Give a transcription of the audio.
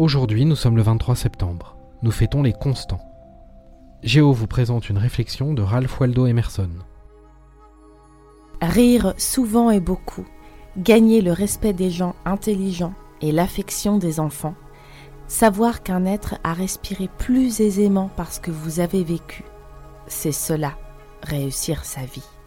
Aujourd'hui, nous sommes le 23 septembre. Nous fêtons les constants. Géo vous présente une réflexion de Ralph Waldo Emerson. Rire souvent et beaucoup, gagner le respect des gens intelligents et l'affection des enfants, savoir qu'un être a respiré plus aisément parce que vous avez vécu, c'est cela, réussir sa vie.